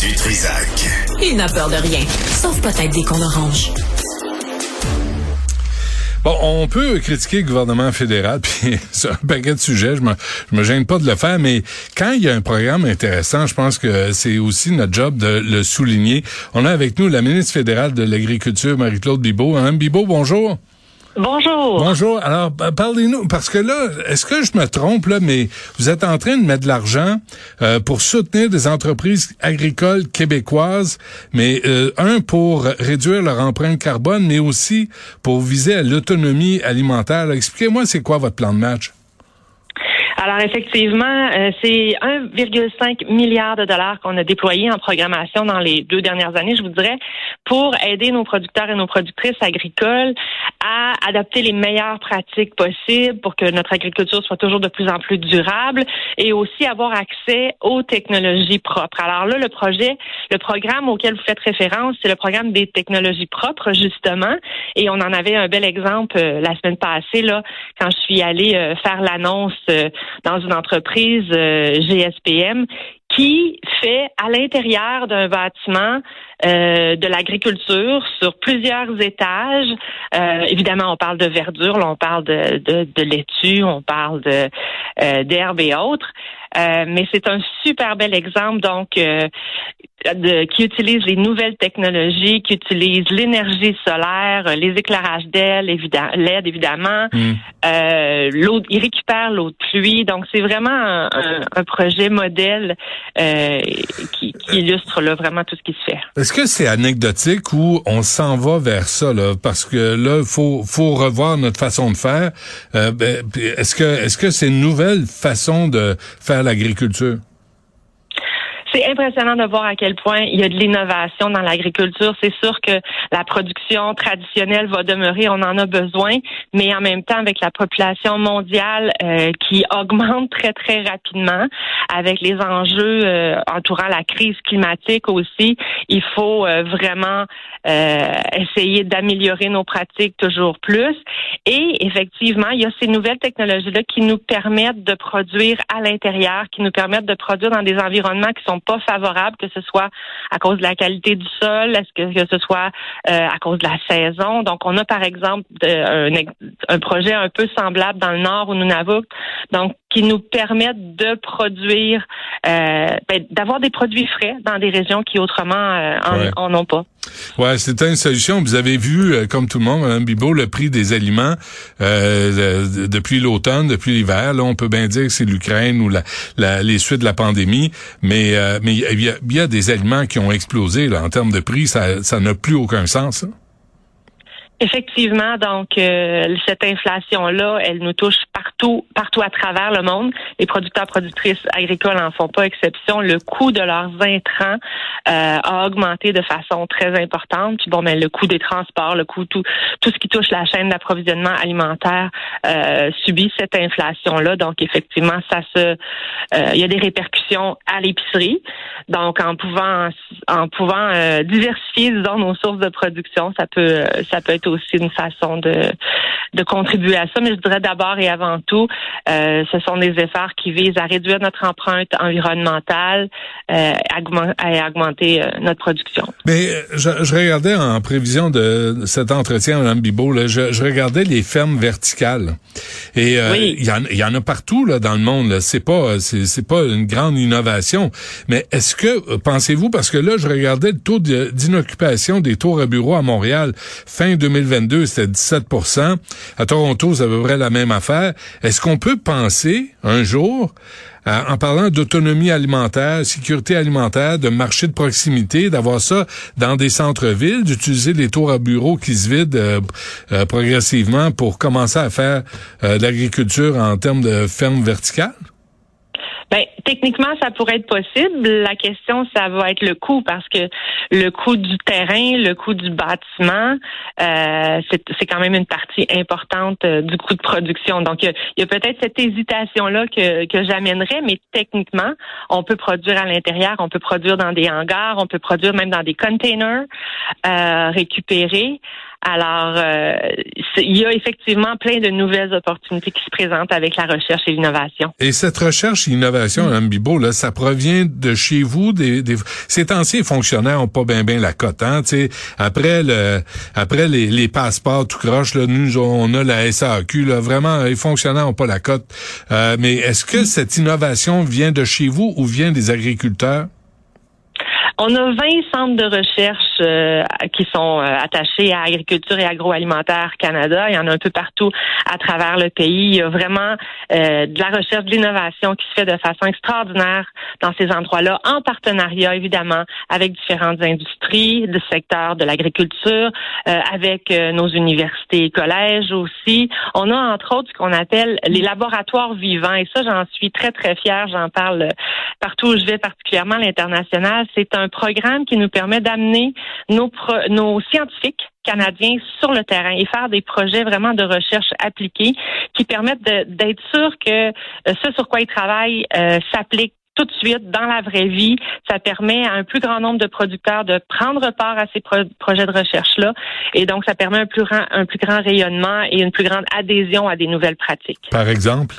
Du Trisac. Il n'a peur de rien, sauf peut-être des cons oranges. Bon, on peut critiquer le gouvernement fédéral, puis c'est un paquet de sujets, je me, je me gêne pas de le faire, mais quand il y a un programme intéressant, je pense que c'est aussi notre job de le souligner. On a avec nous la ministre fédérale de l'Agriculture, Marie-Claude Bibeau. Madame Bibeau, bonjour. Bonjour. Bonjour. Alors, pa- parlez-nous, parce que là, est-ce que je me trompe, là, mais vous êtes en train de mettre de l'argent euh, pour soutenir des entreprises agricoles québécoises, mais euh, un, pour réduire leur empreinte carbone, mais aussi pour viser à l'autonomie alimentaire. Expliquez-moi, c'est quoi votre plan de match? Alors effectivement, euh, c'est 1,5 milliard de dollars qu'on a déployé en programmation dans les deux dernières années, je vous dirais, pour aider nos producteurs et nos productrices agricoles à adopter les meilleures pratiques possibles pour que notre agriculture soit toujours de plus en plus durable et aussi avoir accès aux technologies propres. Alors là, le projet, le programme auquel vous faites référence, c'est le programme des technologies propres, justement, et on en avait un bel exemple euh, la semaine passée, là, quand je suis allée euh, faire l'annonce euh, dans une entreprise euh, GSPM qui fait à l'intérieur d'un bâtiment euh, de l'agriculture sur plusieurs étages. Euh, évidemment, on parle de verdure, là, on parle de, de, de laitue, on parle de euh, et autres. Euh, mais c'est un super bel exemple, donc, euh, de, qui utilise les nouvelles technologies, qui utilise l'énergie solaire, euh, les éclairages d'aile, évidemment, l'aide évidemment. Euh, l'eau, il récupère l'eau de pluie, donc c'est vraiment un, un- un projet modèle euh, qui, qui illustre là vraiment tout ce qui se fait. Est-ce que c'est anecdotique ou on s'en va vers ça là? Parce que là faut faut revoir notre façon de faire Euh, ben, est-ce que est-ce que c'est une nouvelle façon de faire l'agriculture C'est impressionnant de voir à quel point il y a de l'innovation dans l'agriculture. C'est sûr que la production traditionnelle va demeurer, on en a besoin, mais en même temps, avec la population mondiale euh, qui augmente très, très rapidement, avec les enjeux euh, entourant la crise climatique aussi, il faut euh, vraiment euh, essayer d'améliorer nos pratiques toujours plus. Et effectivement, il y a ces nouvelles technologies-là qui nous permettent de produire à l'intérieur, qui nous permettent de produire dans des environnements qui sont pas favorables, que ce soit à cause de la qualité du sol, est-ce que, que ce soit euh, à cause de la saison. Donc, on a par exemple de- un, ex- un projet un peu semblable dans le nord au Nunavut, donc qui nous permettent de produire, euh, ben, d'avoir des produits frais dans des régions qui autrement euh, en, Ouais. en ont pas. Ouais, c'était une solution. Vous avez vu, euh, comme tout le monde, Mme Bibeau, le prix des aliments euh, de- depuis l'automne, depuis l'hiver. Là, on peut bien dire que c'est l'Ukraine ou les suites de la pandémie, mais euh, mais il y, a, des aliments qui ont explosé là, en termes de prix. Ça ça n'a plus aucun sens. Effectivement, donc euh, cette inflation-là, elle nous touche partout, partout à travers le monde. Les producteurs productrices agricoles en font pas exception. Le coût de leurs intrants euh, a augmenté de façon très importante. Puis bon, mais le coût des transports, le coût tout tout ce qui touche la chaîne d'approvisionnement alimentaire euh, subit cette inflation-là. Donc effectivement, ça se, euh, il y a des répercussions à l'épicerie. Donc en pouvant en pouvant euh, diversifier disons nos sources de production, ça peut ça peut être aussi une façon de de contribuer à ça. Mais je dirais d'abord et avant tout, euh, ce sont des efforts qui visent à réduire notre empreinte environnementale euh, et augmenter euh, notre production. Mais je, je, regardais en prévision de cet entretien, Mme Bibot, là, je, je, regardais les fermes verticales. Et il y, en, y, en, a partout là, dans le monde. C'est pas c'est pas une grande innovation. Mais est-ce que pensez-vous, parce que là, je regardais le taux d'inoccupation des tours à bureaux à Montréal fin 2022, c'était 17 à Toronto, c'est à peu près la même affaire. Est-ce qu'on peut penser un jour, euh, en parlant d'autonomie alimentaire, sécurité alimentaire, de marché de proximité, d'avoir ça dans des centres-villes, d'utiliser les tours à bureaux qui se vident euh, euh, progressivement pour commencer à faire de l'agriculture en termes de ferme verticale? Ben, techniquement, ça pourrait être possible. La question, ça va être le coût, parce que le coût du terrain, le coût du bâtiment, euh, c'est quand même une partie importante euh, du coût de production. Donc, il y a, peut-être cette hésitation-là que, que j'amènerais, mais techniquement, on peut produire à l'intérieur, on peut produire dans des hangars, on peut produire même dans des containers euh, récupérés. Alors, euh, il y a effectivement plein de nouvelles opportunités qui se présentent avec la recherche et l'innovation. Et cette recherche et innovation, Mme Bibo, là, ça provient de chez vous. Des, des... Ces anciens fonctionnaires ont pas bien bien la cote. Hein, après le, après les, les passeports tout croche, là, nous on a la SAQ. Là, vraiment, les fonctionnaires ont pas la cote. Euh, mais est-ce que cette innovation vient de chez vous ou vient des agriculteurs? On a 20 centres de recherche euh, qui sont euh, attachés à Agriculture et Agroalimentaire Canada. Il y en a un peu partout à travers le pays. Il y a vraiment euh, de la recherche, de l'innovation qui se fait de façon extraordinaire dans ces endroits-là, en partenariat évidemment avec différentes industries du secteur de l'agriculture, avec nos universités et collèges aussi. On a entre autres ce qu'on appelle les laboratoires vivants et ça j'en suis très très fière. J'en parle partout où je vais, particulièrement à l'international. C'est un programme qui nous permet d'amener nos, nos scientifiques canadiens sur le terrain et faire des projets vraiment de recherche appliquée qui permettent d'être sûr que euh, ce sur quoi ils travaillent euh, s'applique tout de suite dans la vraie vie. Ça permet à un plus grand nombre de producteurs de prendre part à ces projets de recherche-là. Et donc, ça permet un plus, grand, un plus grand rayonnement et une plus grande adhésion à des nouvelles pratiques. Par exemple?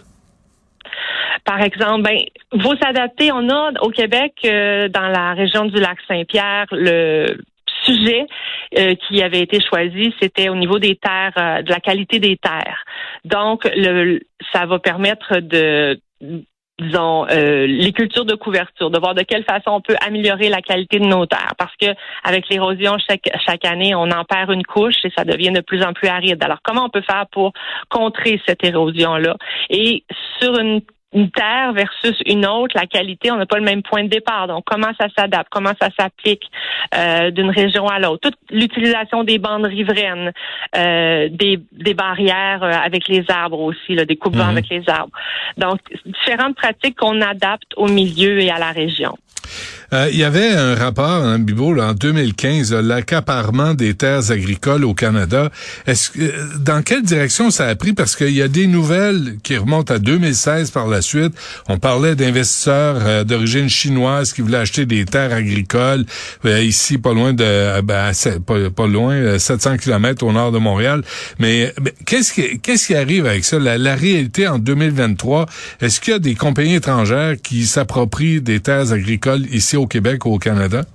Par exemple, ben, vous s'adapter. On a au Québec, euh, dans la région du lac Saint-Pierre, le sujet euh, qui avait été choisi, c'était au niveau des terres, euh, de la qualité des terres. Donc, le, ça va permettre de disons, les cultures de couverture, de voir de quelle façon on peut améliorer la qualité de nos terres. Parce que avec l'érosion, chaque, chaque année, on en perd une couche et ça devient de plus en plus aride. Alors, comment on peut faire pour contrer cette érosion-là? Et sur une une terre versus une autre, la qualité, on n'a pas le même point de départ. Donc, comment ça s'adapte, comment ça s'applique euh, d'une région à l'autre? Toute l'utilisation des bandes riveraines, euh, des, des barrières euh, avec les arbres aussi, là, des coupes mhm. avec les arbres. Donc, différentes pratiques qu'on adapte au milieu et à la région. Euh, il y avait un rapport, en Bibo, en 2015, l'accaparement des terres agricoles au Canada. Est-ce que, dans quelle direction ça a pris? Parce qu'il y a des nouvelles qui remontent à 2016 par la suite. On parlait d'investisseurs euh, d'origine chinoise qui voulaient acheter des terres agricoles euh, ici, pas loin de, ben, pas, loin, 700 km au nord de Montréal. Mais, qu'est-ce qui, qu'est-ce qui arrive avec ça? La, la réalité en 2023, est-ce qu'il y a des compagnies étrangères qui s'approprient des terres agricoles ici au Québec ou au Canada?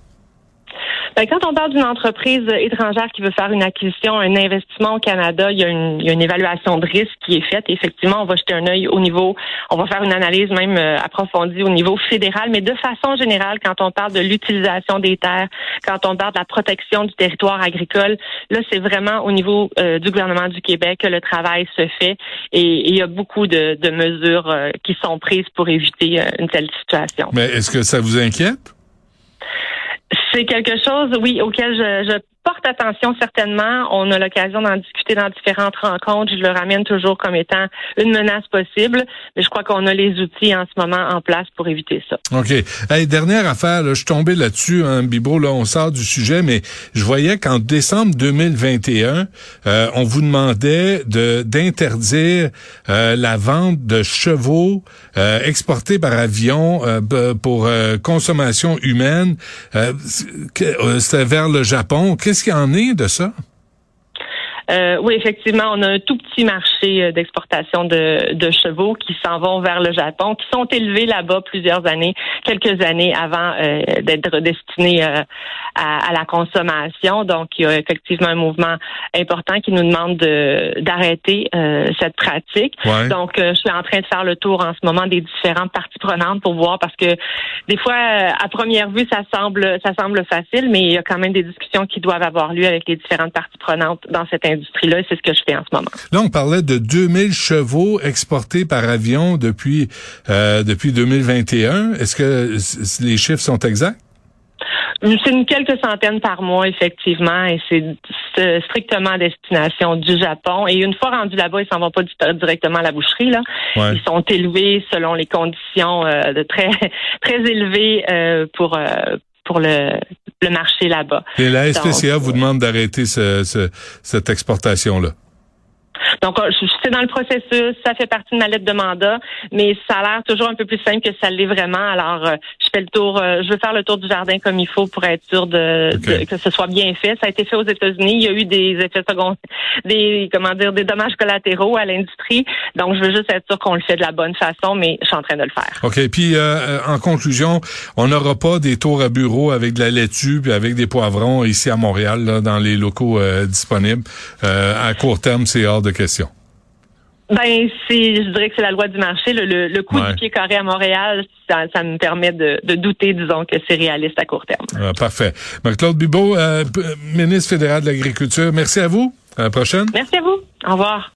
Ben, quand on parle d'une entreprise étrangère qui veut faire une acquisition, un investissement au Canada, il y, a une, il y a une évaluation de risque qui est faite. Effectivement, on va jeter un œil au niveau, on va faire une analyse même euh, approfondie au niveau fédéral, mais de façon générale, quand on parle de l'utilisation des terres, quand on parle de la protection du territoire agricole, là, c'est vraiment au niveau euh, du gouvernement du Québec que le travail se fait et, il y a beaucoup de, de mesures euh, qui sont prises pour éviter une telle situation. Mais est-ce que ça vous inquiète? C'est quelque chose, oui, auquel je, porte attention certainement. On a l'occasion d'en discuter dans différentes rencontres. Je le ramène toujours comme étant une menace possible, mais je crois qu'on a les outils en ce moment en place pour éviter ça. OK. Dernière affaire, là, je suis tombé là-dessus, hein, Bibo, là, on sort du sujet, mais je voyais qu'en décembre 2021, euh, on vous demandait de d'interdire euh, la vente de chevaux euh, exportés par avion pour consommation humaine. C'était vers le Japon. Qu'est-ce qu'il y en est de ça? Euh, oui, effectivement, on a un tout petit marché euh, d'exportation de, de chevaux qui s'en vont vers le Japon, qui sont élevés là-bas plusieurs années, quelques années avant euh, d'être destinés à, à, la consommation. Donc, il y a effectivement un mouvement important qui nous demande d'arrêter cette pratique. Donc, je suis en train de faire le tour en ce moment des différentes parties prenantes pour voir parce que des fois, à première vue, ça semble ça semble facile, mais il y a quand même des discussions qui doivent avoir lieu avec les différentes parties prenantes dans cette industrie-là. C'est ce que je fais en ce moment. Là, on parlait de 2000 chevaux exportés par avion depuis euh, depuis 2021. Est-ce que les chiffres sont exacts? C'est une quelques centaines par mois, effectivement, et c'est strictement à destination du Japon. Et une fois rendus là-bas, ils s'en vont pas directement à la boucherie. Là. Ils sont élevés selon les conditions euh, de très très élevées euh, pour euh, pour le, le marché là-bas. Et la SPCA vous demande d'arrêter ce, cette exportation-là? Donc, c'est dans le processus, ça fait partie de ma lettre de mandat, mais ça a l'air toujours un peu plus simple que ça l'est vraiment. Alors, euh, je fais le tour, euh, je veux faire le tour du jardin comme il faut pour être sûr de, que ce soit bien fait. Ça a été fait aux États-Unis. Il y a eu des effets secondaires, des comment dire, des dommages collatéraux à l'industrie. Donc, je veux juste être sûr qu'on le fait de la bonne façon, mais je suis en train de le faire. Ok. Puis, euh, en conclusion, on n'aura pas des tours à bureau avec de la laitue puis avec des poivrons ici à Montréal, là, dans les locaux disponibles. à court terme, c'est hors de question. Ben, c'est, je dirais que c'est la loi du marché. Le, le, coût du pied carré à Montréal, ça, ça me permet de, de, douter, disons, que c'est réaliste à court terme. Ah, parfait. Claude Bibot, euh, ministre fédéral de l'Agriculture, merci à vous. À la prochaine. Merci à vous. Au revoir.